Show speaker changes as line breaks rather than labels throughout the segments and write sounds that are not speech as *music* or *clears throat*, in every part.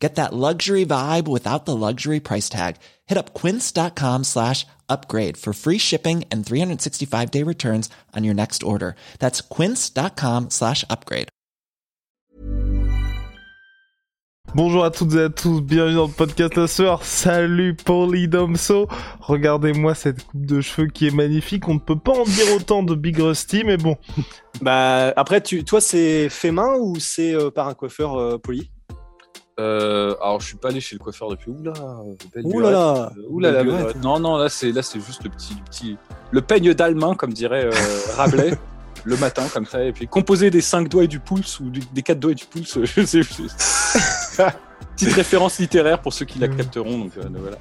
Get that luxury vibe without the luxury price tag. Hit up quince.com slash upgrade for free shipping and 365 day returns on your next order. That's quince.com slash upgrade.
Bonjour à toutes et à tous, bienvenue dans le podcast La Soeur. Salut Paulidomso. Regardez-moi cette coupe de cheveux qui est magnifique. On ne peut pas en dire autant de Big Rusty, mais bon.
Bah après, tu, toi, c'est fait main ou c'est euh, par un coiffeur euh, poli?
Euh, alors, je suis pas allé chez le coiffeur depuis. Oula, belle
là belle lurette.
lurette. Non, non, là, c'est là, c'est juste le petit, le petit, le peigne d'Almain, comme dirait euh, *laughs* Rabelais, le matin, comme ça, et puis composé des cinq doigts et du pouce ou du- des quatre doigts et du pouce. *laughs* Je sais. je- *laughs* Petite référence littéraire pour ceux qui la capteront. Donc euh, voilà.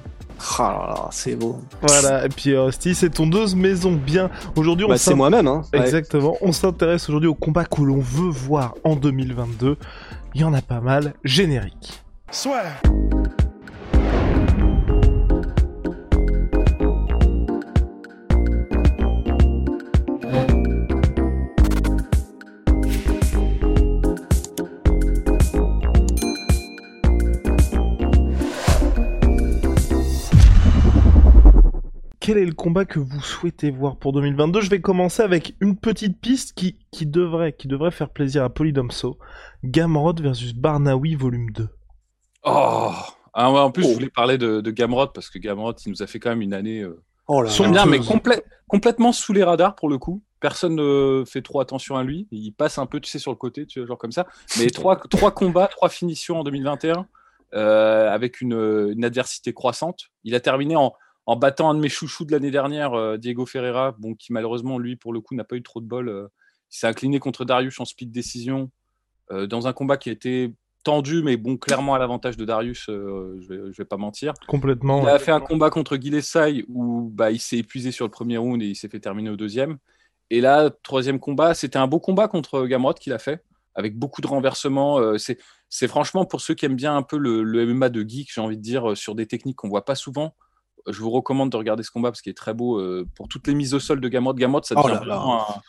Ah là là, c'est beau.
Voilà, et puis euh, Rusty, c'est ton dose maison bien. Aujourd'hui, on
Bah, c'est moi-même. Hein. Ouais.
Exactement, on s'intéresse aujourd'hui au combat que l'on veut voir en 2022. Il y en a pas mal. Générique. Quel est le combat que vous souhaitez voir pour 2022 Je vais commencer avec une petite piste qui, qui, devrait, qui devrait faire plaisir à Polydomso. Gamrod versus Barnawi volume 2.
Oh. Ah ouais, en plus,
Oh.
je voulais parler de, de Gamrot parce que Gamrot, il nous a fait quand même une année. euh,
Oh là
bien, mais complè- complètement sous les radars pour le coup. Personne ne fait trop attention à lui. Il passe un peu, tu sais, sur le côté, tu vois, genre comme ça. Mais *laughs* trois, trois combats, trois finitions en 2021 euh, avec une, une adversité croissante. Il a terminé en, en battant un de mes chouchous de l'année dernière, euh, Diego Ferreira, bon, qui malheureusement, lui, pour le coup, n'a pas eu trop de bol. euh. il s'est incliné contre Darius en speed décision euh, dans un combat qui a été tendu, mais bon, clairement à l'avantage de Darius, euh, je vais, je vais pas mentir.
Complètement.
Il
ouais.
a fait un combat contre Guilesai où bah, il s'est épuisé sur le premier round et il s'est fait terminer au deuxième. Et là, troisième combat, c'était un beau combat contre Gamrot qu'il a fait, avec beaucoup de renversements. Euh, c'est, c'est franchement pour ceux qui aiment bien un peu le, le MMA de geek, j'ai envie de dire, euh, sur des techniques qu'on voit pas souvent. Je vous recommande de regarder ce combat parce qu'il est très beau euh, pour toutes les mises au sol de Gamrot. Gamrot, ça
Oh
devient
là.
vraiment un-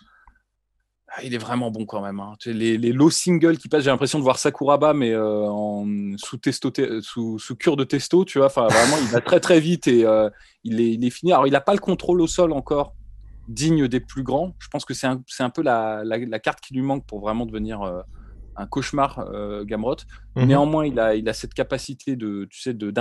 Ah, il est vraiment bon quand même. hein. Les, les low singles qui passent, j'ai l'impression de voir Sakuraba, mais euh, en, sous, testo, te- sous, sous cure de testo, tu vois. Enfin, vraiment, il va très très vite et euh, il, est, il est fini. Alors, il n'a pas le contrôle au sol encore, digne des plus grands. Je pense que c'est un, c'est un peu la, la, la carte qui lui manque pour vraiment devenir un cauchemar, Gamrot.
Mhm.
Néanmoins, il a, il a cette capacité de, tu sais, de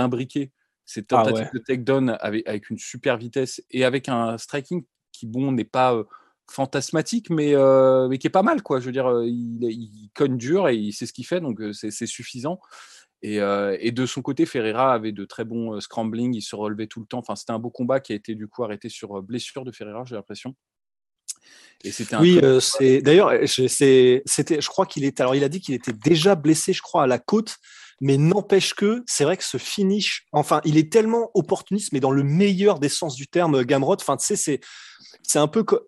d'imbriquer ses
Ah ouais.
de takedown avec, avec une super vitesse et avec un striking qui, bon, n'est pas euh, fantasmatique, mais, euh, mais qui est pas mal, quoi. Je veux dire, il, il cogne dur et il sait ce qu'il fait, donc c'est suffisant. Et, euh, et de son côté, Ferreira avait de très bons euh, scrambling, il se relevait tout le temps. Enfin, c'était un beau combat qui a été du coup arrêté sur blessure de Ferreira, j'ai l'impression. Et c'était un
Oui, euh, c'est d'ailleurs, c'était, je crois qu'il était. Alors, il a dit qu'il était déjà blessé, je crois, à la côte, mais n'empêche que c'est vrai que ce finish, enfin, il est tellement opportuniste, mais dans le meilleur des sens du terme, Gamrot. Enfin, tu sais, c'est, c'est un peu comme.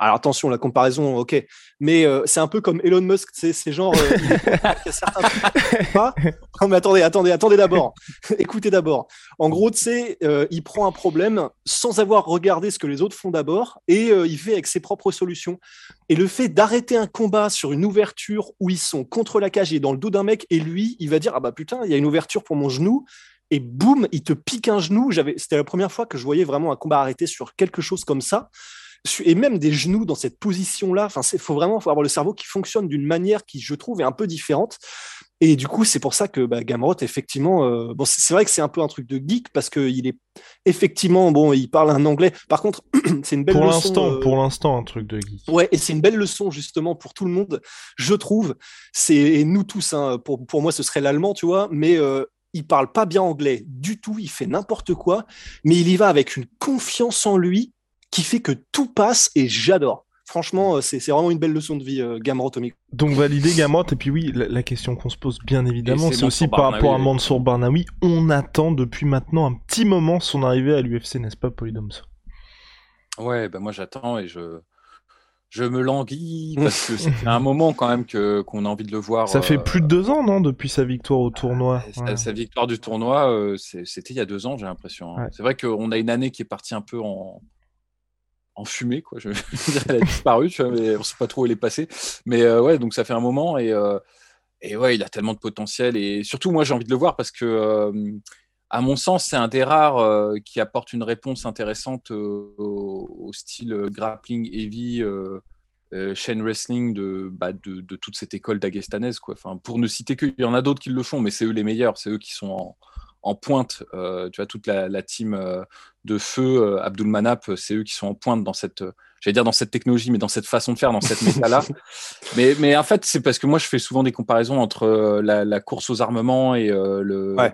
Alors attention, la comparaison, ok, mais euh, c'est un peu comme Elon Musk. C'est genre. euh, *laughs* non, mais attendez, attendez, attendez d'abord. *laughs* Écoutez d'abord. En gros, tu sais, euh, il prend un problème sans avoir regardé ce que les autres font d'abord et euh, il fait avec ses propres solutions. Et le fait d'arrêter un combat sur une ouverture où ils sont contre la cage et dans le dos d'un mec et lui, il va dire ah bah putain, il y a une ouverture pour mon genou et boum, il te pique un genou. J'avais, c'était la première fois que je voyais vraiment un combat arrêté sur quelque chose comme ça. Et même des genoux dans cette position-là. Enfin, c'est faut vraiment avoir le cerveau qui fonctionne d'une manière qui, je trouve, est un peu différente. Et du coup, c'est pour ça que bah, Gamrot, effectivement, euh, bon, c'est vrai que c'est un peu un truc de geek parce qu'il est effectivement, bon, il parle un anglais. Par contre, *clears throat* c'est une belle
Pour
leçon.
l'instant,
euh,
pour l'instant, un truc de geek.
Ouais, et c'est une belle leçon justement pour tout le monde, je trouve. C'est et nous tous, hein, pour, pour moi, ce serait l'allemand, tu vois, mais euh, il parle pas bien anglais du tout, il fait n'importe quoi, mais il y va avec une confiance en lui qui fait que tout passe et j'adore. Franchement, euh, c'est vraiment une belle leçon de vie, euh, Gamrot au micro.
Donc valider Gamrot, et puis oui, la, la question qu'on se pose bien évidemment,
c'est
aussi par rapport à. Mansour Barnaoui. On attend depuis maintenant un petit moment son arrivée à l'UFC, n'est-ce pas, Polydomso
Ouais, bah moi j'attends et je. je me languis *laughs* parce que c'est un moment quand même que qu'on a envie de le voir.
Ça fait plus de deux ans, non, depuis sa victoire au tournoi.
Sa, ouais. sa, victoire du tournoi, euh, c'était il y a deux ans, j'ai l'impression. Hein. Ouais. C'est vrai qu'on a une année qui est partie un peu en en fumée, quoi. Je *laughs* elle a disparu, tu vois, mais on sait pas trop où elle est passée. Mais euh, ouais, donc ça fait un moment et euh, et ouais, il a tellement de potentiel et surtout moi j'ai envie de le voir parce que euh, à mon sens, c'est un des rares euh, qui apporte une réponse intéressante euh, au, style grappling heavy, euh, chain wrestling de, bah, de, de, toute cette école d'Agestanaise. Enfin, pour ne citer que, il y en a d'autres qui le font, mais c'est eux les meilleurs, c'est eux qui sont en, en pointe. tu vois, toute la, la team de feu, Abdul Manap, c'est eux qui sont en pointe dans cette, j'allais dire dans cette technologie, mais dans cette façon de faire, dans cette méta-là. *laughs* mais, mais en fait, c'est parce que moi, je fais souvent des comparaisons entre la, la course aux armements et le.
Ouais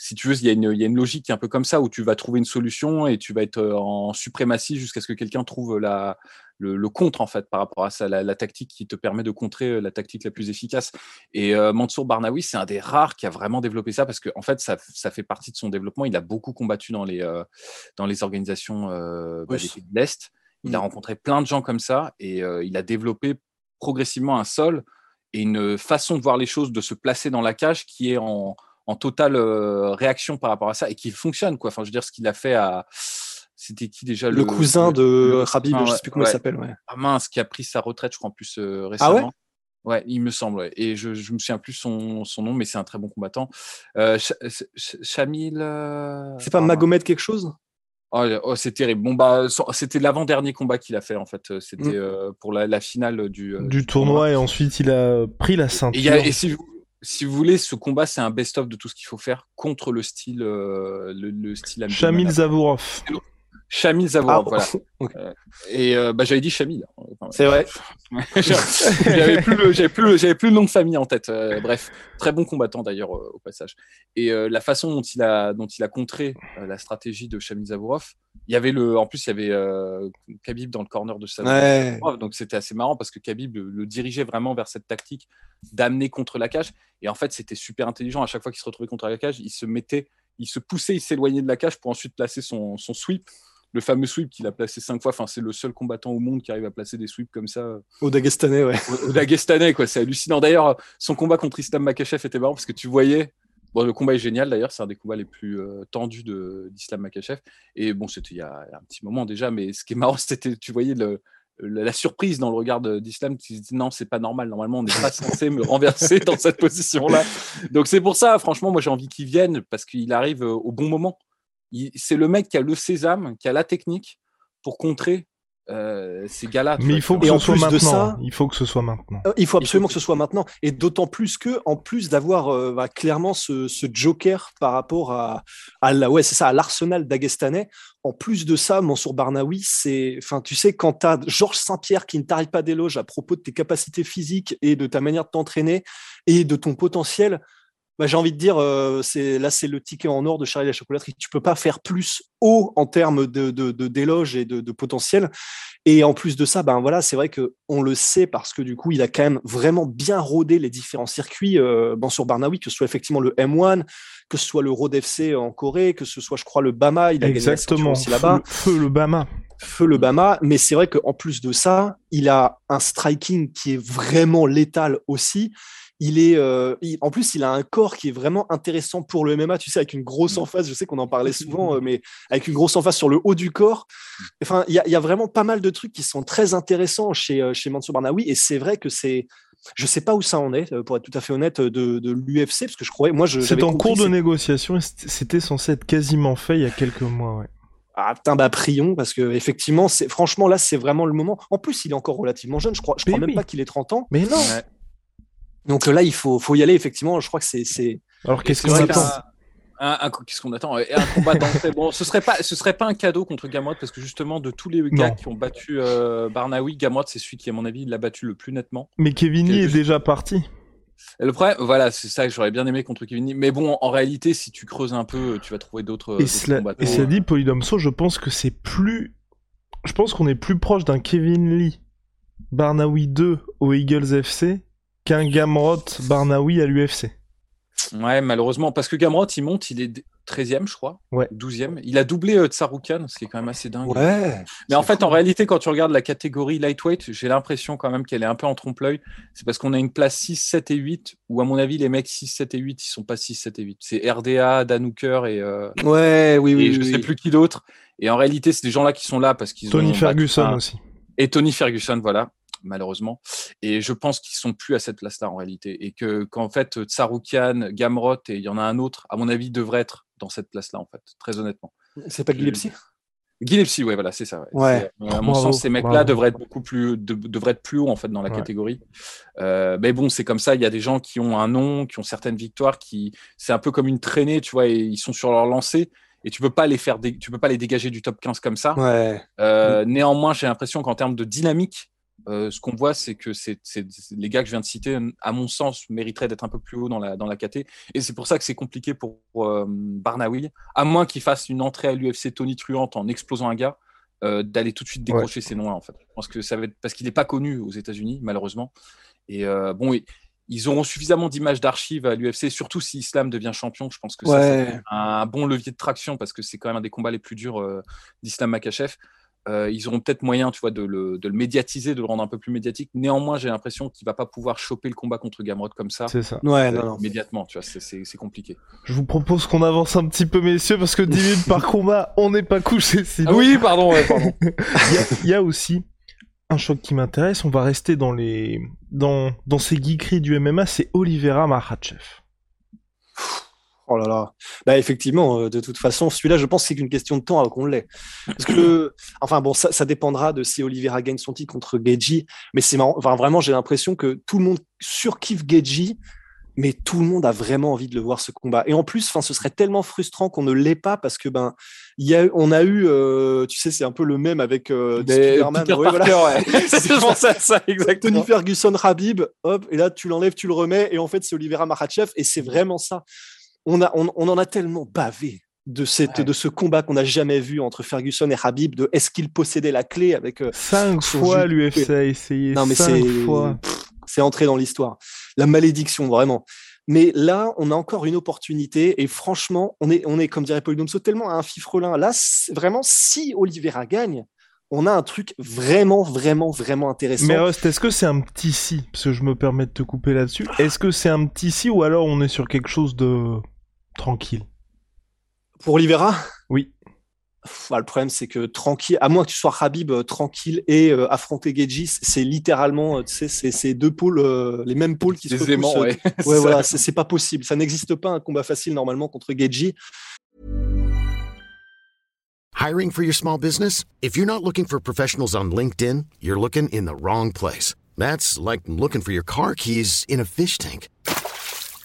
si tu veux, il y, a une, il y, a une logique qui est un peu comme ça où tu vas trouver une solution et tu vas être en suprématie jusqu'à ce que quelqu'un trouve la, le, le, contre en fait par rapport à ça, la, la, tactique qui te permet de contrer la tactique la plus efficace. Et euh, Mansour Barnaoui, c'est un des rares qui a vraiment développé ça parce que en fait, ça, ça fait partie de son développement. Il a beaucoup combattu dans les, euh, dans les organisations euh, bah, de l'Est. Il mmh. a rencontré plein de gens comme ça et euh, il a développé progressivement un sol et une façon de voir les choses, de se placer dans la cage qui est en en totale euh, réaction par rapport à ça et qui fonctionne quoi. Enfin, je veux dire ce qu'il a fait à c'était qui déjà
le, le cousin de le... Rabib, ah, je sais plus comment ouais. il s'appelle. Ouais.
Ah mince, qui a pris sa retraite, je crois en plus euh, récemment.
Ah ouais
Ouais, il me semble. Ouais. Et je, je me souviens plus son, son nom, mais c'est un très bon combattant. Euh, Ch Chamil.
C'est pas Magomed quelque chose?
Oh, oh c'est terrible. Bon bah, c'était l'avant-dernier combat qu'il a fait en fait. C'était euh, pour la, la, finale du,
du, du tournoi, tournoi, et ensuite il a pris la ceinture.
Et, a, et si, si vous voulez, ce combat, c'est un best-of de tout ce qu'il faut faire contre le style, euh, le, le, style.
Shamil Zavourov.
Shamil Zavourov, ah, voilà. *laughs* okay. euh, et euh, bah, j'avais dit Shamil.
Enfin, c'est vrai. *laughs*
j'avais plus, le, plus, j'avais plus le nom de famille en tête. Euh, bref, très bon combattant d'ailleurs au passage. Et la façon dont il a, dont il a contré la stratégie de Shamil Zavourov, il y avait le, en plus il y avait Khabib dans le corner de sa
ouais.
donc c'était assez marrant parce que Khabib le, le, dirigeait vraiment vers cette tactique d'amener contre la cage et en fait c'était super intelligent à chaque fois qu'il se retrouvait contre la cage il se mettait il se poussait il s'éloignait de la cage pour ensuite placer son, son sweep le fameux sweep qu'il a placé cinq fois enfin c'est le seul combattant au monde qui arrive à placer des sweeps comme ça
au Dagestanais ouais
au, au Dagestanais quoi c'est hallucinant d'ailleurs son combat contre Islam Makachev était marrant parce que tu voyais Bon, le combat est génial d'ailleurs, c'est un des combats les plus euh, tendus d'Islam Makachev. Et bon, c'était il y a un petit moment déjà, mais ce qui est marrant, *laughs* c'était, tu voyais le, la, la, surprise dans le regard d'Islam qui disait non, c'est pas normal, normalement on n'est pas censé me *laughs* renverser dans cette position-là. Donc c'est pour ça, franchement, moi j'ai envie qu'il vienne parce qu'il arrive euh, au bon moment. C'est le mec qui a le sésame, qui a la technique pour contrer euh, ces gars-là.
Mais il faut que et ce soit maintenant. Ça, il faut que ce soit maintenant.
Il faut absolument il faut... que ce soit maintenant. Et d'autant plus que, en plus d'avoir euh, bah, clairement ce, ce, joker par rapport à, à la, ouais, c'est ça, à l'arsenal d'Agestanais. En plus de ça, Mansour Barnaoui, c'est, enfin, tu sais, quand t'as Georges Saint-Pierre qui ne t'arrive pas d'éloge à propos de tes capacités physiques et de ta manière de t'entraîner et de ton potentiel, bah, j'ai envie de dire, euh, c'est là, c'est le ticket en or de Charlie la chocolaterie. Tu peux pas faire plus haut en termes de, de, de d'éloge et de, de, potentiel. Et en plus de ça, ben voilà, c'est vrai que on le sait parce que du coup, il a quand même vraiment bien rodé les différents circuits. Euh, bon, sur Barnawi, que ce soit effectivement le M1, que ce soit le Road FC en Corée, que ce soit, je crois, le Bama. Il a
Exactement.
gagné aussi là-bas.
Feu, feu le Bama
feu le Bama, mais c'est vrai qu'en plus de ça, il a un striking qui est vraiment létal aussi. Il est, euh, il, en plus, il a un corps qui est vraiment intéressant pour le MMA. Tu sais, avec une grosse
Mm.
en face. Je sais qu'on en parlait *laughs* souvent, euh, mais avec une grosse en face sur le haut du corps. Enfin, il y a, y a, vraiment pas mal de trucs qui sont très intéressants chez euh, chez Mansour Barnaoui. Et c'est vrai que c'est je sais pas où ça en est, pour être tout à fait honnête, de, de l'UFC, parce que je croyais, moi, je.
C'est en cours de négociation. C'était censé être quasiment fait il y a quelques mois, ouais.
Ah putain, bah prions, parce que effectivement, c'est franchement là, c'est vraiment le moment. En plus, il est encore relativement jeune. Je crois, je crois même pas qu'il ait 30 ans.
Mais non. Ouais.
Donc là, il faut, faut y aller, effectivement. Je crois que c'est.
Alors qu'est-ce qu'on attend
Qu'est-ce qu'on attend? Un combat d'entrée. bon, ce serait pas, ce serait pas un cadeau contre Gamrot parce que justement, de tous les gars non. qui ont battu euh, Barnaoui, Gamrot, c'est celui qui, à mon avis, l'a battu le plus nettement.
Mais Kevin Lee est déjà parti.
Le problème, voilà, c'est ça que j'aurais bien aimé contre Kevin Lee. Mais bon, en réalité, si tu creuses un peu, tu vas trouver d'autres.
Et, cela, et ça dit, Polydomso, je pense que c'est plus. Je pense qu'on est plus proche d'un Kevin Lee Barnaoui 2 au Eagles FC qu'un Gamrot Barnaoui à l'UFC.
Ouais, malheureusement, parce que Gamrot, il monte, il est 13e, je crois.
Ouais.
12e. Il a doublé euh, Tsaroukan, ce qui est quand même assez dingue.
Ouais.
Mais en fait,
fou.
en réalité, quand tu regardes la catégorie lightweight, j'ai l'impression quand même qu'elle est un peu en trompe-l'œil. C'est parce qu'on a une place 6, 7 et 8, où à mon avis, les mecs 6, 7 et 8, ils sont pas 6, 7 et 8. C'est RDA, Dan Hooker et, euh,
Ouais, oui,
et
oui.
je
oui,
sais
oui.
plus qui d'autre. Et en réalité, c'est des gens-là qui sont là parce qu'ils ont.
Tony Ferguson
un-
aussi.
Et Tony Ferguson, voilà, malheureusement. Et je pense qu'ils sont plus à cette place-là en réalité. Et que qu'en fait, Tsaroukian, Gamrot et il y en a un autre, à mon avis, devraient être dans cette place-là, en fait, très honnêtement.
C'est pas Gillespie?
Gillespie, ouais, voilà, c'est ça. ouais. À mon
Bravo,
sens, ces mecs-là devraient être beaucoup plus, de- devraient être plus haut en fait dans la
Ouais.
catégorie. Euh, mais bon, c'est comme ça. Il y a des gens qui ont un nom, qui ont certaines victoires, qui c'est un peu comme une traînée, tu vois, et ils sont sur leur lancée. Et tu peux pas les faire, dé- tu peux pas les dégager du top 15 comme ça.
Ouais.
Euh, néanmoins, j'ai l'impression qu'en termes de dynamique, euh, ce qu'on voit, c'est que c'est les gars que je viens de citer, à mon sens, mériteraient d'être un peu plus haut dans la, dans la KT. Et c'est pour ça que c'est compliqué pour euh, Barnawi, à moins qu'il fasse une entrée à l'UFC Tony Truante en explosant un gars, euh, d'aller tout de suite décrocher ses noms. En fait, je pense que ça va être parce qu'il n'est pas connu aux États-Unis, malheureusement. Et euh, bon, et- ils auront suffisamment d'images d'archives à l'UFC, surtout si Islam devient champion. Je pense que ça, c'est
Ouais.
un bon levier de traction parce que c'est quand même un des combats les plus durs d'Islam Makachev. Euh, ils auront peut-être moyen, tu vois, de le, de le médiatiser, de le rendre un peu plus médiatique. Néanmoins, j'ai l'impression qu'il va pas pouvoir choper le combat contre Gamrot comme ça
C'est ça.
Ouais,
euh,
non, non.
immédiatement. Tu vois, c'est- compliqué.
Je vous propose qu'on avance un petit peu, messieurs, parce que 10 minutes par *laughs* combat, on n'est pas couché. Sinon,
Ah oui, pardon, ouais, pardon. *laughs*
il y, a- il y a aussi un choc qui m'intéresse. On va rester dans les dans dans ces geekeries du MMA. C'est Oliveira Makhachev.
Oh là là. Bah effectivement, euh, de toute façon, celui-là, je pense que c'est qu'une question de temps avant qu'on l'ait. Parce que, *laughs* enfin bon, ça, ça dépendra de si Oliveira gagne son titre contre Geji. Mais c'est marrant. Enfin, vraiment, j'ai l'impression que tout le monde surkiffe Geji, mais tout le monde a vraiment envie de le voir ce combat. Et en plus, enfin, ce serait tellement frustrant qu'on ne l'ait pas parce que ben, y a, on a eu, euh, tu sais, c'est un peu le même avec euh,
Des-
Spider-Man.
Peter
Ouais, voilà.
Ouais. *laughs*
C'est
ça, exactement.
Tony Ferguson, Habib, hop, et là tu l'enlèves, tu le remets, et en fait c'est Oliveira Makhachev, et c'est vraiment ça. On, a, on, on en a tellement bavé de, cette,
Ouais.
de ce combat qu'on n'a jamais vu entre Ferguson et Habib, de est-ce qu'il possédait la clé avec. euh,
Cinq fois l'UFC a essayé.
non mais c'est c'est entré dans l'histoire. La malédiction, vraiment. Mais là, on a encore une opportunité, et franchement, on est, on est comme dirait Paul Domso, tellement à un fifrelin. Là, vraiment, si Oliveira gagne, on a un truc vraiment, vraiment, vraiment intéressant.
Mais Rust, est-ce que c'est un petit si Parce que je me permets de te couper là-dessus. Est-ce que c'est un petit si ou alors on est sur quelque chose de tranquille
Pour Oliveira?
Oui.
Pff, bah, le problème, c'est que tranquille, à moins que tu sois Habib euh, tranquille et euh, affronter Geji, c- c'est littéralement, euh, tu sais, c'est c'est deux pôles, euh, les mêmes pôles qui se
aimants,
repoussent.
ouais. *laughs*
Ouais, voilà, c'est c'est pas possible. Ça n'existe pas un combat facile normalement contre Geji.
Hiring for your small business? If you're not looking for professionals on LinkedIn, you're looking in the wrong place. That's like looking for your car keys in a fish tank.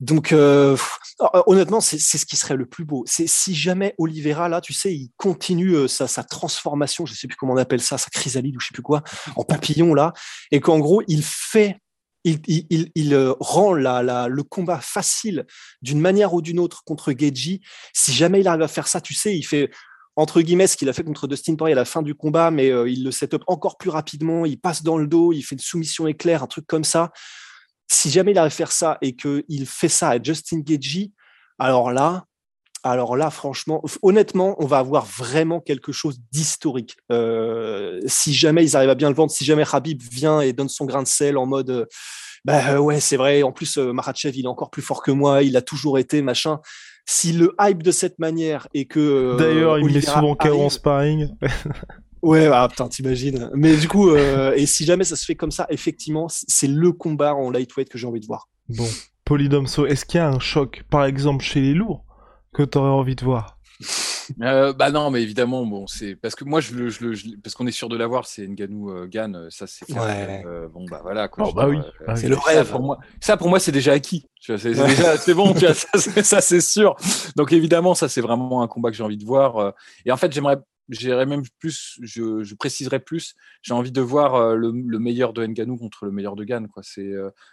Donc, euh, pff, euh, honnêtement, c'est ce qui serait le plus beau. C'est si jamais Oliveira, là, tu sais, il continue euh, sa, transformation, je sais plus comment on appelle ça, sa chrysalide ou je sais plus quoi, en papillon, là, et qu'en gros, il fait, il, euh, rend le combat facile d'une manière ou d'une autre contre Geji. Si jamais il arrive à faire ça, tu sais, il fait entre guillemets ce qu'il a fait contre Dustin Poirier à la fin du combat, mais euh, il le set up encore plus rapidement, il passe dans le dos, il fait une soumission éclair, un truc comme ça si jamais il arrive à faire ça et qu'il fait ça à Justin Gagey, alors là, alors là, franchement, honnêtement, on va avoir vraiment quelque chose d'historique. Euh, si jamais ils arrivent à bien le vendre, si jamais Habib vient et donne son grain de sel en mode, euh, bah ouais, c'est vrai. En plus, euh, Makhachev, il est encore plus fort que moi, il a toujours été machin. Si le hype de cette manière et que euh,
D'ailleurs, il met
Oliveira
souvent KO en sparring. *laughs*
Ouais, ah, putain, t'imagines. Mais du coup, euh, et si jamais ça se fait comme ça, effectivement, c'est le combat en lightweight que j'ai envie de voir.
Bon, Polydomso, est-ce qu'il y a un choc, par exemple chez les lourds, que t'aurais envie de voir?
Euh, bah non, mais évidemment, bon, c'est parce que moi, je le, je le, je- parce qu'on est sûr de l'avoir, c'est Nganou euh, euh, ça c'est.
Ouais.
Euh, bon bah voilà. Quoi,
Oh, bah oui. Ah oui.
C'est le
ça,
rêve.
pour moi, ça pour moi c'est déjà acquis. Tu vois, c'est déjà, c'est bon, tu vois, *laughs* ça, c'est- ça c'est sûr. Donc évidemment, ça c'est vraiment un combat que j'ai envie de voir. Et en fait, j'aimerais j'irais même plus, je, je, préciserai plus. J'ai envie de voir le, le, meilleur de Nganou contre le meilleur de Gann. Quoi. C'est,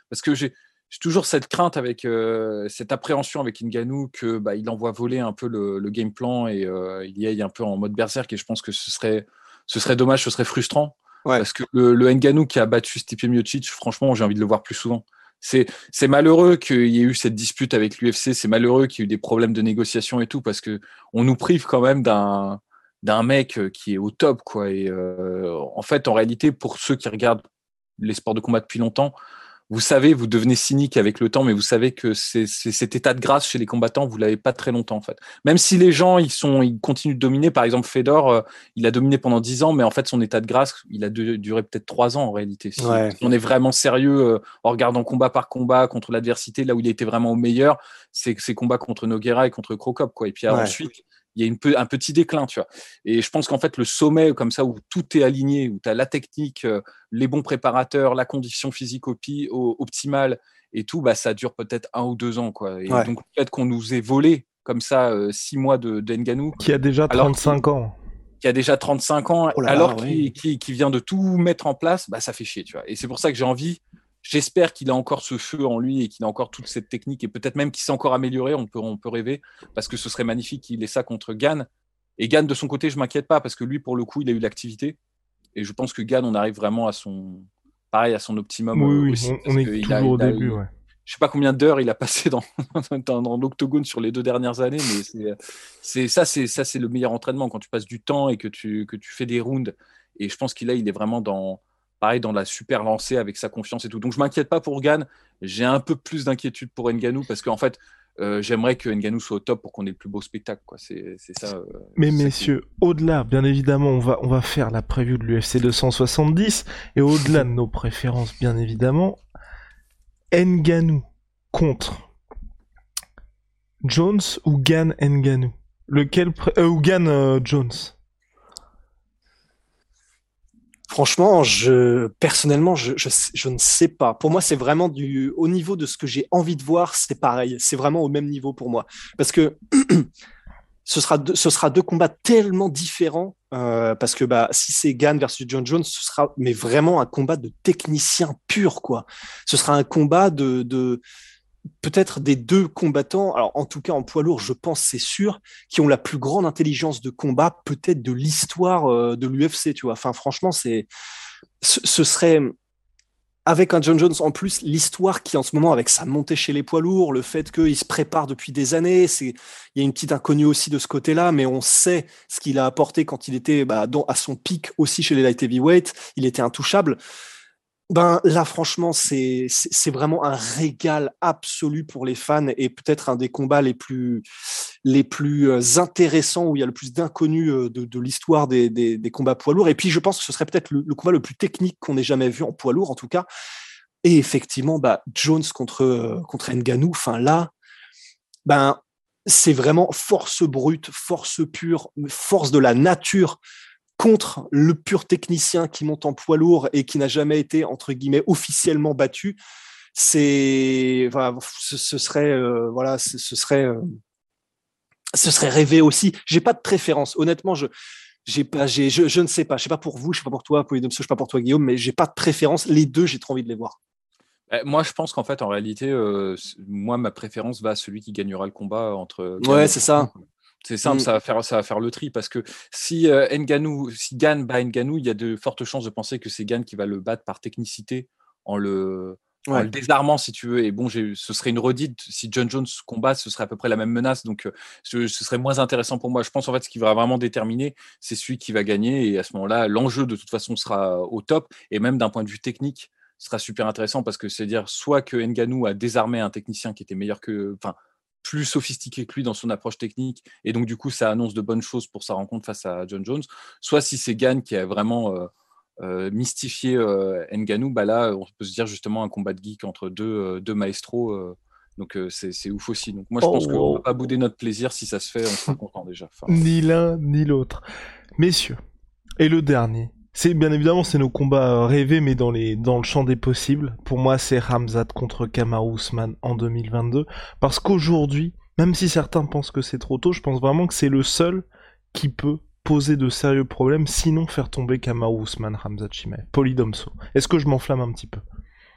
parce que j'ai, j'ai toujours cette crainte avec euh, cette appréhension avec Ngannou que bah, il envoie voler un peu le, le game plan et euh, il y aille un peu en mode berserk et je pense que ce serait ce serait dommage, ce serait frustrant ouais. parce que le, le Ngannou qui a battu Stipe Miocic, franchement, j'ai envie de le voir plus souvent. C'est c'est malheureux qu'il y ait eu cette dispute avec l'UFC, c'est malheureux qu'il y ait eu des problèmes de négociation et tout parce que on nous prive quand même d'un d'un mec qui est au top quoi et euh, en fait en réalité pour ceux qui regardent les sports de combat depuis longtemps vous savez, vous devenez cynique avec le temps, mais vous savez que c'est cet état de grâce chez les combattants, vous l'avez pas très longtemps en fait. Même si les gens ils sont, ils continuent de dominer. Par exemple, Fedor, euh, il a dominé pendant dix ans, mais en fait son état de grâce, il a duré peut-être trois ans en réalité. Si, ouais. on est vraiment sérieux euh, en regardant combat par combat contre l'adversité, là où il était vraiment au meilleur, c'est ses combats contre Noguera et contre Krokop quoi. Et puis ouais. ensuite il y a une peu, un petit déclin, tu vois. Et je pense qu'en fait, le sommet, comme ça, où tout est aligné, où tu as la technique, euh, les bons préparateurs, la condition physique opi, au, optimale et tout, bah, ça dure peut-être un ou deux ans, quoi. Et ouais. donc, le fait qu'on nous ait volé comme ça euh, six mois de, de Nganou.
Qui a déjà 35 ans.
Qui a déjà 35 ans, oh là, alors qui, vient de tout mettre en place, bah, ça fait chier, tu vois. Et c'est pour ça que j'ai envie J'espère qu'il a encore ce feu en lui et qu'il a encore toute cette technique et peut-être même qu'il s'est encore amélioré. On peut, on peut rêver parce que ce serait magnifique qu'il ait ça contre Gann. Et Gann, de son côté, je m'inquiète pas parce que lui, pour le coup, il a eu l'activité. Et je pense que Gann, on arrive vraiment à son, pareil, à son optimum.
Oui, aussi, oui on, est toujours a, au début. Ouais.
Je sais pas combien d'heures il a passé dans, *laughs* dans, dans l'octogone sur les deux dernières années, mais c'est ça, c'est ça, c'est le meilleur entraînement quand tu passes du temps et que tu, que tu fais des rounds. Et je pense qu'il il est vraiment dans, pareil dans la super lancée avec sa confiance et tout. Donc je m'inquiète pas pour Gann. J'ai un peu plus d'inquiétude pour Nganou parce qu'en fait, euh, j'aimerais que Nganou soit au top pour qu'on ait le plus beau spectacle. Quoi. C'est, c'est ça. Euh,
Mais messieurs, qui... au-delà, bien évidemment, on va, on va faire la preview de l'UFC 270 et au-delà de nos préférences, bien évidemment, Nganou contre Jones ou Gann Nganou? Lequel pré... euh, ou Gann Jones?
Franchement, personnellement, je, ne sais pas. Pour moi, c'est vraiment du au niveau de ce que j'ai envie de voir, c'est pareil. C'est vraiment au même niveau pour moi, parce que *clears throat* ce sera deux, combats tellement différents. Euh, parce que bah si c'est Gann versus John Jones, ce sera mais vraiment un combat de technicien pur quoi. Ce sera un combat de peut-être des deux combattants, alors en tout cas en poids lourd, je pense c'est sûr, qui ont la plus grande intelligence de combat peut-être de l'histoire euh, de l'UFC, tu vois. Enfin franchement, c'est ce, serait avec un John Jones en plus, l'histoire qui en ce moment avec sa montée chez les poids lourds, le fait qu'il se prépare depuis des années, c'est il y a une petite inconnue aussi de ce côté-là, mais on sait ce qu'il a apporté quand il était bah, à son pic aussi chez les light heavyweight, il était intouchable. Ben là, franchement, c'est vraiment un régal absolu pour les fans et peut-être un des combats les plus les plus euh, intéressants où il y a le plus d'inconnus euh, de, l'histoire des, des, combats poids lourds. Et puis, je pense que ce serait peut-être le, combat le plus technique qu'on ait jamais vu en poids lourd, en tout cas. Et effectivement, bah, Jones contre euh, contre Ngannou. Enfin là, ben c'est vraiment force brute, force pure, force de la nature contre le pur technicien qui monte en poids lourd et qui n'a jamais été entre guillemets officiellement battu, c'est voilà, ce, ce, serait euh, voilà, ce, ce serait euh, ce serait rêvé aussi. J'ai pas de préférence, honnêtement, je j'ai pas j'ai je, je, ne sais pas, je sais pas pour vous, je sais pas pour toi, pour je sais pas pour toi Guillaume, mais j'ai pas de préférence. Les deux, j'ai trop envie de les voir.
Moi, je pense qu'en fait, en réalité, euh, moi, ma préférence va à celui qui gagnera le combat entre.
Ouais, c'est ça.
C'est simple, mmh. ça, va faire, ça va faire le tri parce que si euh, Nganou, si Gann bat Nganou, il y a de fortes chances de penser que c'est Gann qui va le battre par technicité en le, ouais. en le désarmant, si tu veux. Et bon, ce serait une redite. Si John Jones combat, ce serait à peu près la même menace. Donc, euh, ce, ce, serait moins intéressant pour moi. Je pense en fait, ce qui va vraiment déterminer, c'est celui qui va gagner. Et à ce moment-là, l'enjeu de toute façon sera au top. Et même d'un point de vue technique, sera super intéressant parce que c'est dire soit que Nganou a désarmé un technicien qui était meilleur que, enfin, plus sophistiqué que lui dans son approche technique, et donc du coup ça annonce de bonnes choses pour sa rencontre face à John Jones, soit si c'est Gann qui a vraiment euh, euh, mystifié euh, Nganou, bah là on peut se dire justement un combat de geek entre deux, deux maestros, donc c'est ouf aussi. Donc moi je oh, pense qu'on va pas bouder notre plaisir, si ça se fait, on sera *laughs* content déjà. Enfin,
ni l'un ni l'autre. Messieurs, et le dernier, c'est bien évidemment c'est nos combats rêvés mais dans les dans le champ des possibles. Pour moi c'est Ramzat contre Kamaru Usman en 2022 parce qu'aujourd'hui, même si certains pensent que c'est trop tôt, je pense vraiment que c'est le seul qui peut poser de sérieux problèmes, sinon faire tomber Kamaru Usman, Ramzat Chimaev, Polydomso. Est-ce que je m'enflamme un petit peu?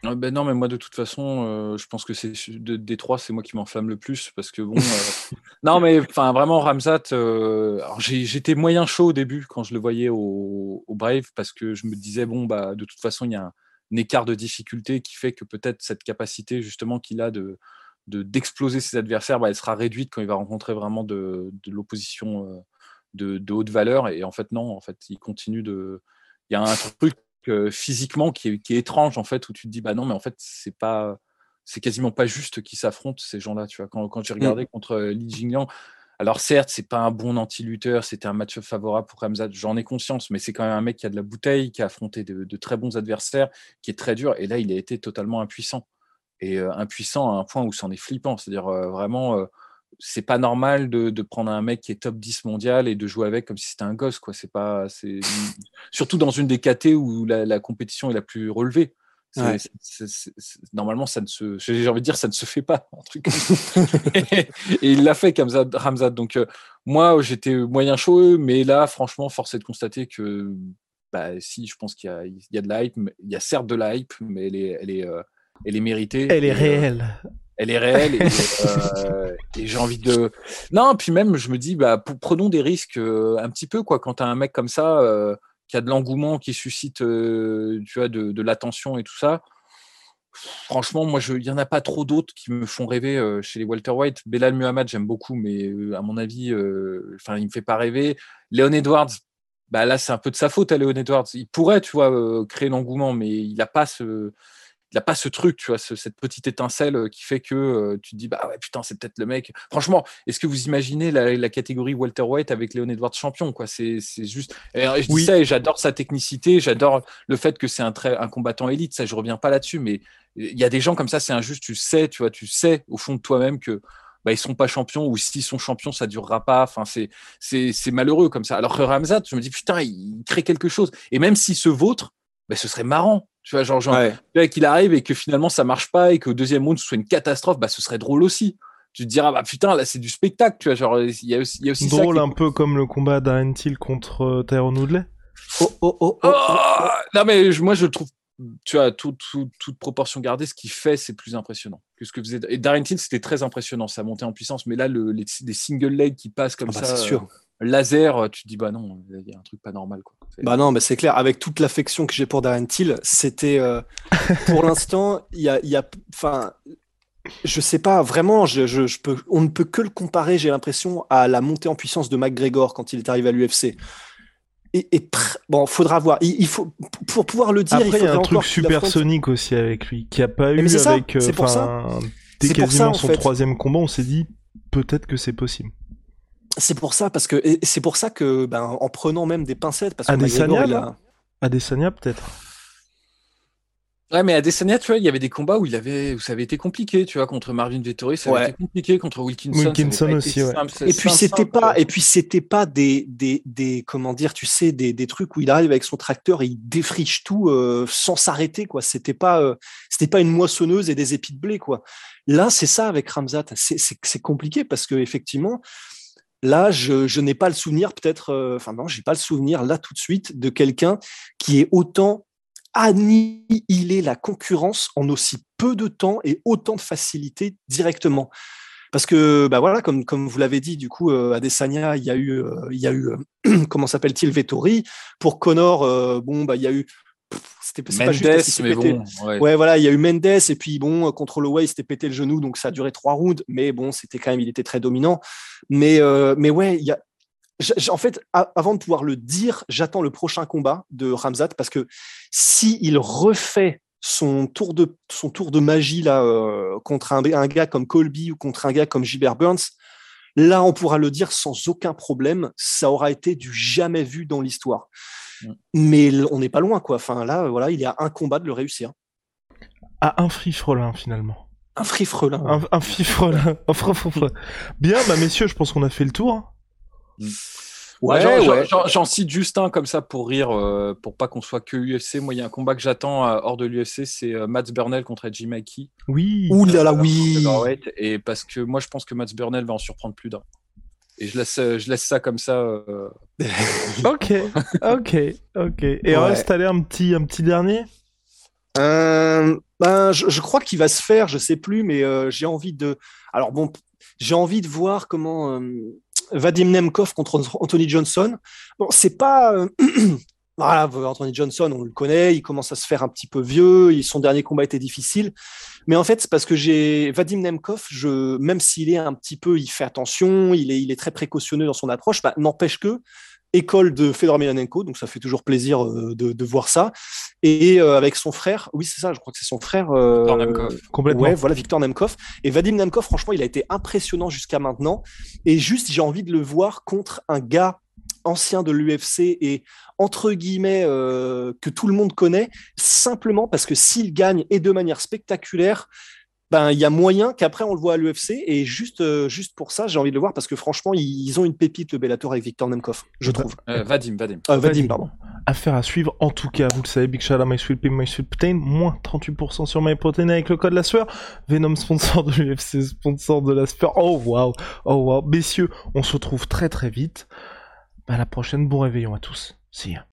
Ah ben non, mais moi de toute façon, euh, je pense que c'est de- des trois, c'est moi qui m'enflamme le plus parce que bon. euh, *laughs* non, mais enfin vraiment Ramzat. euh, j'étais moyen chaud au début quand je le voyais au, au Brave parce que je me disais bon bah de toute façon il y a un, un écart de difficulté qui fait que peut-être cette capacité justement qu'il a de de- d'exploser ses adversaires, bah, elle sera réduite quand il va rencontrer vraiment de, de l'opposition de, de haute valeur. Et en fait non, en fait il continue de. Il y a un truc physiquement qui est, qui est étrange en fait où tu te dis bah non mais en fait c'est pas c'est quasiment pas juste qu'ils s'affrontent ces gens-là tu vois. Quand, quand j'ai regardé contre euh, Li Jingliang alors certes c'est pas un bon anti-lutteur c'était un match favorable pour Ramzat j'en ai conscience mais c'est quand même un mec qui a de la bouteille qui a affronté de, de très bons adversaires qui est très dur et là il a été totalement impuissant. Et euh, impuissant à un point où c'en est flippant c'est-à-dire euh, vraiment euh, c'est pas normal de, de prendre un mec qui est top 10 mondial et de jouer avec comme si c'était un gosse quoi c'est pas c'est surtout dans une des KT où la, la compétition est la plus relevée c'est-
Ouais.
c'est- c'est- c'est- c'est- normalement ça ne se j'ai envie de dire ça ne se fait pas un truc et, *laughs* et il l'a fait Ramzat, Ramzat. donc euh, moi j'étais moyen chaud mais là franchement force est de constater que bah si je pense qu'il y a, il y a de la hype il y a certes de la hype mais elle est elle est euh, elle est méritée
Elle est
euh,
réelle.
Elle est réelle et, *laughs* euh, et j'ai envie de non puis même je me dis bah prenons des risques euh, un petit peu quoi. Quand tu as un mec comme ça euh, qui a de l'engouement qui suscite euh, tu vois de, de l'attention et tout ça franchement moi je il y en a pas trop d'autres qui me font rêver euh, chez les Walter White. Belal Muhammad j'aime beaucoup mais euh, à mon avis euh, enfin il me fait pas rêver. Léon Edwards bah là c'est un peu de sa faute à Léon Edwards. Il pourrait tu vois euh, créer l'engouement mais il a pas ce il n'a pas ce truc, tu vois, ce- cette petite étincelle euh, qui fait que euh, tu te dis, bah ouais, putain, c'est peut-être le mec. Franchement, est-ce que vous imaginez la, la catégorie Walter White avec Léon Edwards champion, quoi? C'est c'est juste. Et, je dis
Oui.
ça et j'adore sa technicité, j'adore le fait que c'est un, très, un combattant élite, ça, je reviens pas là-dessus, mais il y a des gens comme ça, c'est injuste, tu sais, tu vois, tu sais au fond de toi-même que. Bah, ils sont pas champions ou s'ils sont champions ça durera pas enfin c'est c'est c'est malheureux comme ça alors que Ramzat je me dis putain il crée quelque chose et même s'il se vautre bah, ce serait marrant tu vois genre, genre
Ouais.
tu vois, qu'il arrive et que finalement ça marche pas et qu'au deuxième round ce soit une catastrophe, bah ce serait drôle aussi. Tu te diras bah putain là c'est du spectacle, tu vois genre il y a aussi, il y a aussi ça
Drôle
est-
un peu comme le combat d'Aren Till contre euh, Tyrone Woodley.
Oh, oh, oh, oh,
Oh
oh.
non mais je- moi je trouve tu vois tout- tout- toute proportion gardée ce qu'il fait c'est plus impressionnant que ce que faisait et Darren Till c'était très impressionnant ça montait en puissance mais là le, les, des single legs qui passent comme
Ah bah,
ça
c'est sûr.
euh, laser tu te dis bah non il y a un truc pas normal quoi.
Bah non, mais c'est clair. Avec toute l'affection que j'ai pour Darren Till, c'était euh, *laughs* pour l'instant, il y a, il y a, enfin, je sais pas vraiment. Je, je, je peux, on ne peut que le comparer. J'ai l'impression à la montée en puissance de McGregor quand il est arrivé à l'UFC. Et, et pr- bon, faudra voir. Il, il faut pour pouvoir le dire.
Après, il y a un truc supersonique aussi avec lui, qui a pas
Mais
eu
c'est ça,
avec. euh,
c'est pour ça.
Dès
C'est pour
quasiment
ça, en
son
fait.
troisième combat, on s'est dit peut-être que c'est possible.
C'est pour ça parce que c'est pour ça que ben en prenant même des pincettes parce que
Adesanya,
a-
Adesanya, peut-être.
Ouais, mais à Desania, tu vois, il y avait des combats où il avait, où ça avait été compliqué, tu vois, contre Marvin Vettori, ça avait
Ouais.
été compliqué, contre Wilkinson. avait
Wilkinson aussi, ouais.
simple,
Et puis c'était pas et puis c'était pas des, des des comment dire tu sais des, des trucs où il arrive avec son tracteur et il défriche tout euh, sans s'arrêter quoi c'était pas euh, c'était pas une moissonneuse et des épis de blé quoi là c'est ça avec Ramzat c'est compliqué parce que effectivement là je je n'ai pas le souvenir peut-être euh, enfin non j'ai pas le souvenir là tout de suite de quelqu'un qui est autant annihiler la concurrence en aussi peu de temps et autant de facilité directement. Parce que, bah voilà, comme, comme vous l'avez dit, du coup, euh, à Desania, il y a eu, euh, il y a eu euh, *clears throat* comment s'appelle-t-il, Vettori. Pour Connor, euh, bon, bah, il y a eu. C'était pas juste parce
Mendes,
qu'il s'est
mais
pété-
bon, ouais.
Ouais, voilà, il y a eu Mendes et puis bon, contre Holloway, il s'était pété le genou, donc ça a duré trois rounds, mais bon, c'était quand même, il était très dominant. Mais, euh, mais ouais, il y a. j'- j'- En fait, a- avant de pouvoir le dire, j'attends le prochain combat de Ramzat parce que si il refait son tour de son tour de magie là euh, contre un, un gars comme Colby ou contre un gars comme Gilbert Burns, là on pourra le dire sans aucun problème, ça aura été du jamais vu dans l'histoire.
Mm.
Mais on n'est pas loin quoi. Enfin là, voilà, il y a un combat de le réussir.
Ah, un frifrelin finalement.
Un frifrelin.
Un, un frifrelin. *laughs* Bien, bah messieurs, je pense qu'on a fait le tour. hein.
Ouais,
J'en- j'en-
ouais.
j'en- cite juste un comme ça pour rire, euh, pour pas qu'on soit que UFC. Moi, il y a un combat que j'attends euh, hors de l'UFC, c'est euh, Mats Burnell contre Edgy Maki.
Oui.
Ouh là là, oui.
Et parce que moi, je pense que Mats Burnell va en surprendre plus d'un. Et je laisse, je laisse ça comme ça. euh, *laughs*
Ok, ok, ok. Et
Ouais.
reste aller un petit, un petit dernier?
Euh, ben, je, je crois qu'il va se faire, je sais plus, mais euh, j'ai envie de. Alors bon, j'ai envie de voir comment euh, Vadim Nemkov contre Anthony Johnson. Bon, c'est pas. *clears throat* voilà, Anthony Johnson, on le connaît, il commence à se faire un petit peu vieux, son dernier combat était difficile. Mais en fait, c'est parce que j'ai Vadim Nemkov, je, même s'il est un petit peu, il fait attention, il est, il est très précautionneux dans son approche, bah, n'empêche que école de Fedor Emelianenko, donc ça fait toujours plaisir euh, de, de voir ça. Et euh, avec son frère, oui, c'est ça, je crois que c'est son frère. euh,
Victor Nemkov.
Complètement.
Ouais, voilà, Victor Nemkov. Et Vadim Nemkov, franchement, il a été impressionnant jusqu'à maintenant. Et juste, j'ai envie de le voir contre un gars ancien de l'UFC et entre guillemets euh, que tout le monde connaît, simplement parce que s'il gagne et de manière spectaculaire, ben il y a moyen qu'après on le voit à l'UFC et juste euh, juste pour ça, j'ai envie de le voir parce que franchement, ils, ils ont une pépite le Bellator avec Victor Nemkov, je trouve.
euh, Vadim, Vadim.
Euh, Vadim, pardon.
Affaire à suivre en tout cas, vous le savez, Big Shout out My Sweet Pea, My Sweet Protein, moins 38% sur MyProtein avec le code la sueur. Venom sponsor de l'UFC, sponsor de la sueur. Oh waouh, oh waouh. Messieurs, on se retrouve très très vite. À la prochaine, bon réveillon à tous. See ya.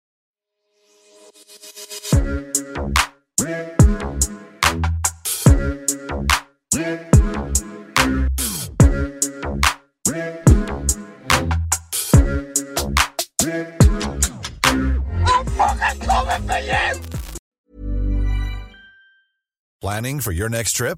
Planning for your next trip?